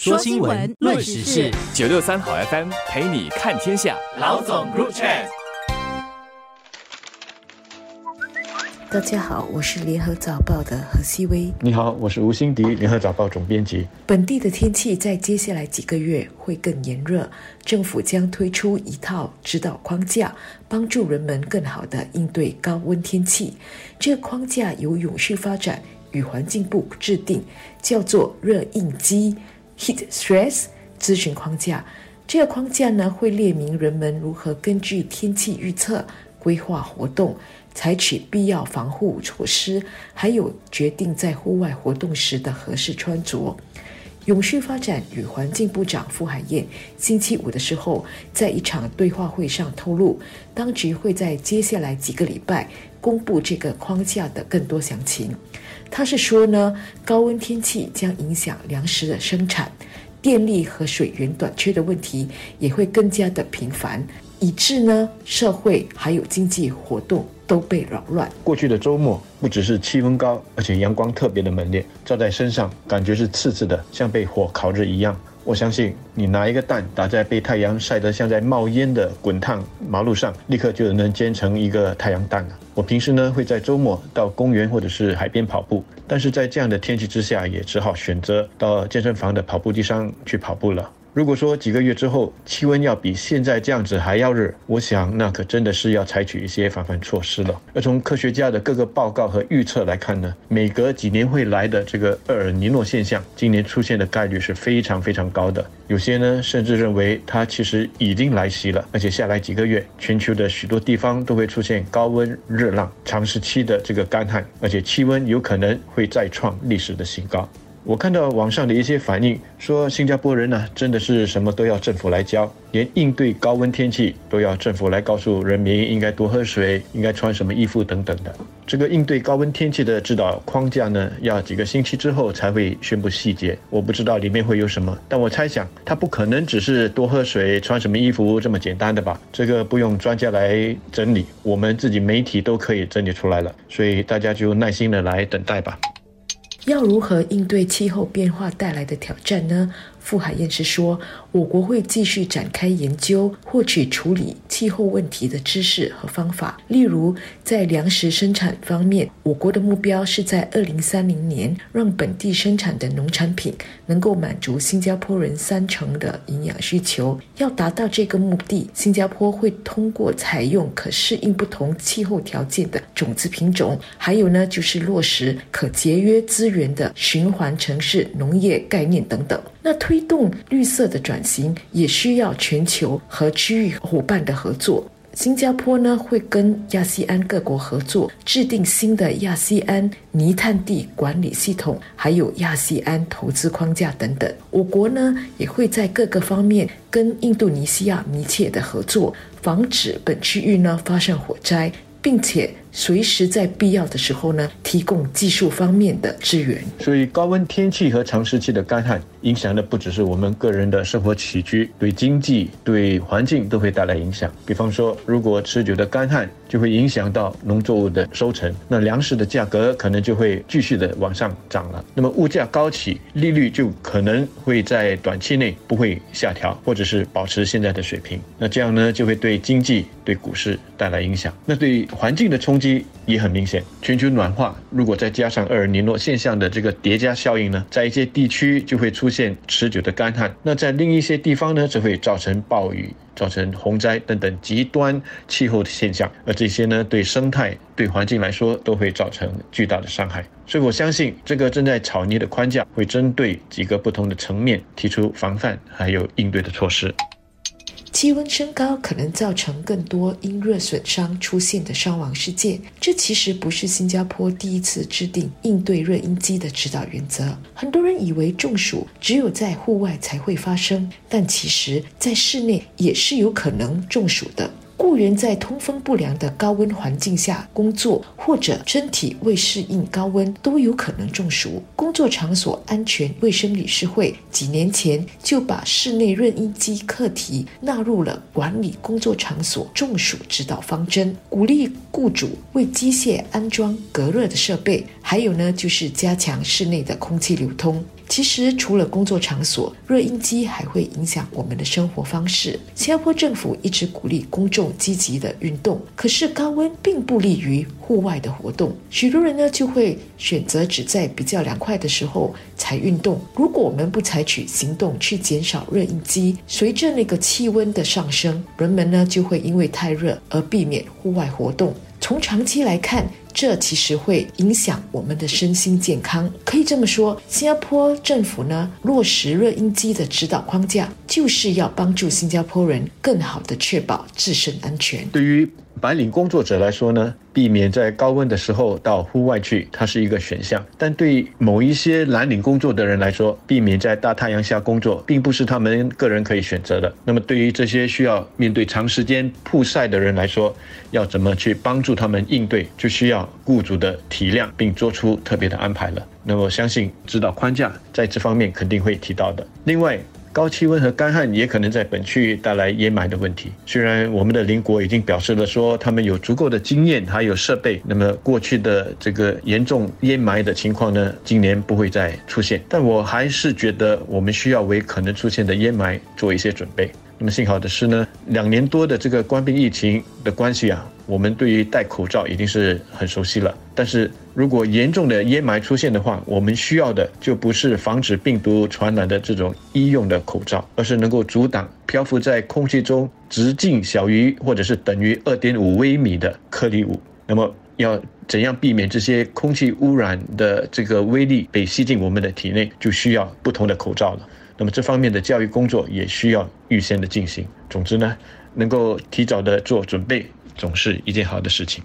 说新闻，论时事，九六三好 FM 陪你看天下。老总 Group Chat。大家好，我是联合早报的何希薇。你好，我是吴欣迪，联合早报总编辑。本地的天气在接下来几个月会更炎热，政府将推出一套指导框架，帮助人们更好的应对高温天气。这个框架由永续发展与环境部制定，叫做热应机。Heat Stress 咨询框架，这个框架呢会列明人们如何根据天气预测规划活动，采取必要防护措施，还有决定在户外活动时的合适穿着。永续发展与环境部长傅海燕星期五的时候，在一场对话会上透露，当局会在接下来几个礼拜公布这个框架的更多详情。他是说呢，高温天气将影响粮食的生产，电力和水源短缺的问题也会更加的频繁，以致呢社会还有经济活动都被扰乱。过去的周末不只是气温高，而且阳光特别的猛烈，照在身上感觉是刺刺的，像被火烤着一样。我相信你拿一个蛋打在被太阳晒得像在冒烟的滚烫马路上，立刻就能煎成一个太阳蛋了。我平时呢会在周末到公园或者是海边跑步，但是在这样的天气之下，也只好选择到健身房的跑步机上去跑步了。如果说几个月之后气温要比现在这样子还要热，我想那可真的是要采取一些防范措施了。而从科学家的各个报告和预测来看呢，每隔几年会来的这个厄尔尼诺现象，今年出现的概率是非常非常高的。有些呢甚至认为它其实已经来袭了，而且下来几个月，全球的许多地方都会出现高温热浪、长时期的这个干旱，而且气温有可能会再创历史的新高。我看到网上的一些反应，说新加坡人呢，真的是什么都要政府来教，连应对高温天气都要政府来告诉人民应该多喝水，应该穿什么衣服等等的。这个应对高温天气的指导框架呢，要几个星期之后才会宣布细节。我不知道里面会有什么，但我猜想它不可能只是多喝水、穿什么衣服这么简单的吧？这个不用专家来整理，我们自己媒体都可以整理出来了。所以大家就耐心的来等待吧。要如何应对气候变化带来的挑战呢？傅海燕是说，我国会继续展开研究，获取处理气候问题的知识和方法。例如，在粮食生产方面，我国的目标是在二零三零年让本地生产的农产品能够满足新加坡人三成的营养需求。要达到这个目的，新加坡会通过采用可适应不同气候条件的种子品种，还有呢，就是落实可节约资源的循环城市农业概念等等。那推动绿色的转型也需要全球和区域伙伴的合作。新加坡呢会跟亚细安各国合作，制定新的亚细安泥炭地管理系统，还有亚细安投资框架等等。我国呢也会在各个方面跟印度尼西亚密切的合作，防止本区域呢发生火灾，并且。随时在必要的时候呢，提供技术方面的支援。所以高温天气和长时期的干旱，影响的不只是我们个人的生活起居，对经济、对环境都会带来影响。比方说，如果持久的干旱，就会影响到农作物的收成，那粮食的价格可能就会继续的往上涨了。那么物价高企，利率就可能会在短期内不会下调，或者是保持现在的水平。那这样呢，就会对经济、对股市带来影响。那对环境的冲。击也很明显，全球暖化如果再加上厄尔尼诺现象的这个叠加效应呢，在一些地区就会出现持久的干旱，那在另一些地方呢，则会造成暴雨、造成洪灾等等极端气候的现象，而这些呢，对生态、对环境来说都会造成巨大的伤害。所以我相信，这个正在草拟的框架会针对几个不同的层面提出防范还有应对的措施。气温升高可能造成更多因热损伤出现的伤亡事件。这其实不是新加坡第一次制定应对热应激的指导原则。很多人以为中暑只有在户外才会发生，但其实在室内也是有可能中暑的。雇员在通风不良的高温环境下工作，或者身体未适应高温，都有可能中暑。工作场所安全卫生理事会几年前就把室内润音机课题纳入了管理工作场所中暑指导方针，鼓励雇主为机械安装隔热的设备，还有呢就是加强室内的空气流通。其实除了工作场所，热音机还会影响我们的生活方式。新加坡政府一直鼓励公众积极的运动，可是高温并不利于户外的活动。许多人呢就会选择只在比较凉快的时候才运动。如果我们不采取行动去减少热音机，随着那个气温的上升，人们呢就会因为太热而避免户外活动。从长期来看，这其实会影响我们的身心健康。可以这么说，新加坡政府呢落实热音机的指导框架，就是要帮助新加坡人更好的确保自身安全。对于白领工作者来说呢，避免在高温的时候到户外去，它是一个选项。但对某一些蓝领工作的人来说，避免在大太阳下工作，并不是他们个人可以选择的。那么，对于这些需要面对长时间曝晒的人来说，要怎么去帮助他们应对，就需要雇主的体谅，并做出特别的安排了。那，我相信指导框架在这方面肯定会提到的。另外，高气温和干旱也可能在本区域带来淹埋的问题。虽然我们的邻国已经表示了说他们有足够的经验还有设备，那么过去的这个严重淹埋的情况呢，今年不会再出现。但我还是觉得我们需要为可能出现的淹埋做一些准备。那么幸好的是呢，两年多的这个官兵疫情的关系啊，我们对于戴口罩已经是很熟悉了。但是如果严重的烟霾出现的话，我们需要的就不是防止病毒传染的这种医用的口罩，而是能够阻挡漂浮在空气中直径小于或者是等于二点五微米的颗粒物。那么要怎样避免这些空气污染的这个微粒被吸进我们的体内，就需要不同的口罩了。那么这方面的教育工作也需要预先的进行。总之呢，能够提早的做准备，总是一件好的事情。